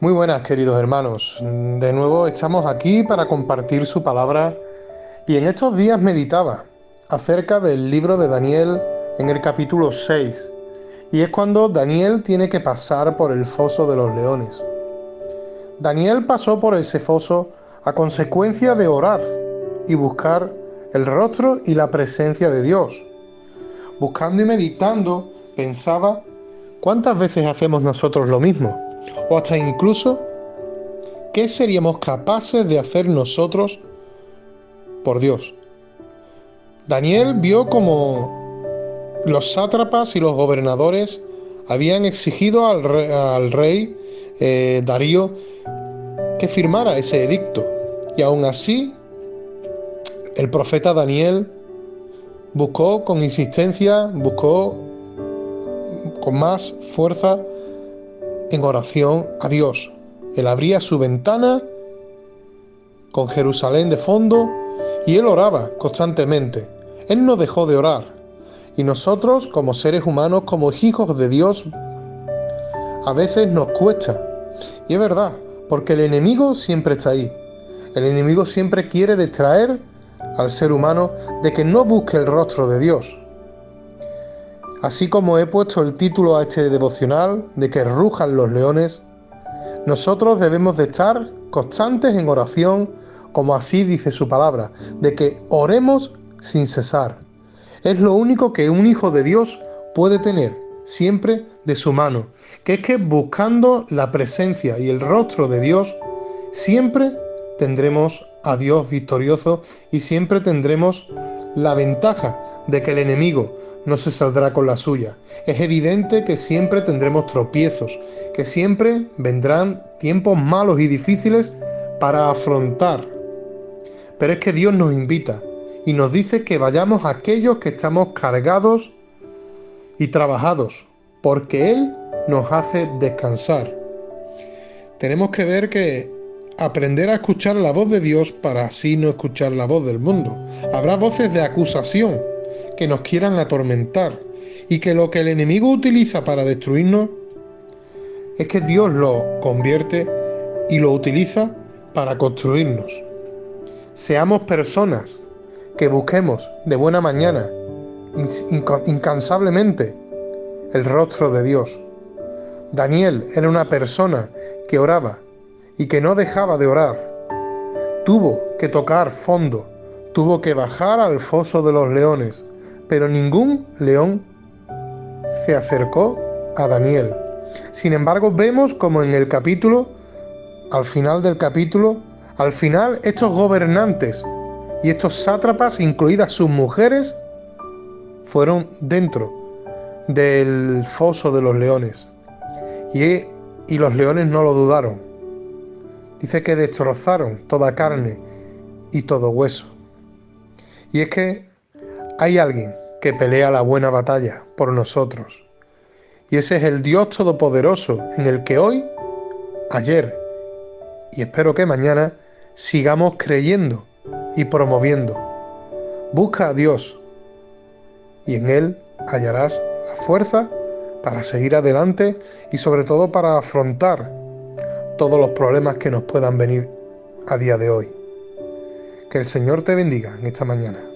Muy buenas queridos hermanos, de nuevo estamos aquí para compartir su palabra y en estos días meditaba acerca del libro de Daniel en el capítulo 6 y es cuando Daniel tiene que pasar por el foso de los leones. Daniel pasó por ese foso a consecuencia de orar y buscar el rostro y la presencia de Dios. Buscando y meditando, pensaba, ¿cuántas veces hacemos nosotros lo mismo? O hasta incluso qué seríamos capaces de hacer nosotros por Dios. Daniel vio como los sátrapas y los gobernadores habían exigido al rey, eh, Darío que firmara ese edicto. Y aún así, el profeta Daniel buscó con insistencia, buscó con más fuerza en oración a Dios. Él abría su ventana con Jerusalén de fondo y él oraba constantemente. Él no dejó de orar. Y nosotros, como seres humanos, como hijos de Dios, a veces nos cuesta. Y es verdad, porque el enemigo siempre está ahí. El enemigo siempre quiere distraer al ser humano de que no busque el rostro de Dios. Así como he puesto el título a este devocional de que rujan los leones, nosotros debemos de estar constantes en oración, como así dice su palabra, de que oremos sin cesar. Es lo único que un hijo de Dios puede tener siempre de su mano, que es que buscando la presencia y el rostro de Dios, siempre tendremos a Dios victorioso y siempre tendremos la ventaja de que el enemigo no se saldrá con la suya. Es evidente que siempre tendremos tropiezos, que siempre vendrán tiempos malos y difíciles para afrontar. Pero es que Dios nos invita y nos dice que vayamos a aquellos que estamos cargados y trabajados, porque Él nos hace descansar. Tenemos que ver que aprender a escuchar la voz de Dios para así no escuchar la voz del mundo. Habrá voces de acusación, que nos quieran atormentar y que lo que el enemigo utiliza para destruirnos es que Dios lo convierte y lo utiliza para construirnos. Seamos personas que busquemos de buena mañana, incansablemente, el rostro de Dios. Daniel era una persona que oraba y que no dejaba de orar. Tuvo que tocar fondo, tuvo que bajar al foso de los leones pero ningún león se acercó a Daniel. Sin embargo, vemos como en el capítulo, al final del capítulo, al final estos gobernantes y estos sátrapas, incluidas sus mujeres, fueron dentro del foso de los leones. Y, y los leones no lo dudaron. Dice que destrozaron toda carne y todo hueso. Y es que hay alguien que pelea la buena batalla por nosotros. Y ese es el Dios Todopoderoso en el que hoy, ayer y espero que mañana sigamos creyendo y promoviendo. Busca a Dios y en Él hallarás la fuerza para seguir adelante y sobre todo para afrontar todos los problemas que nos puedan venir a día de hoy. Que el Señor te bendiga en esta mañana.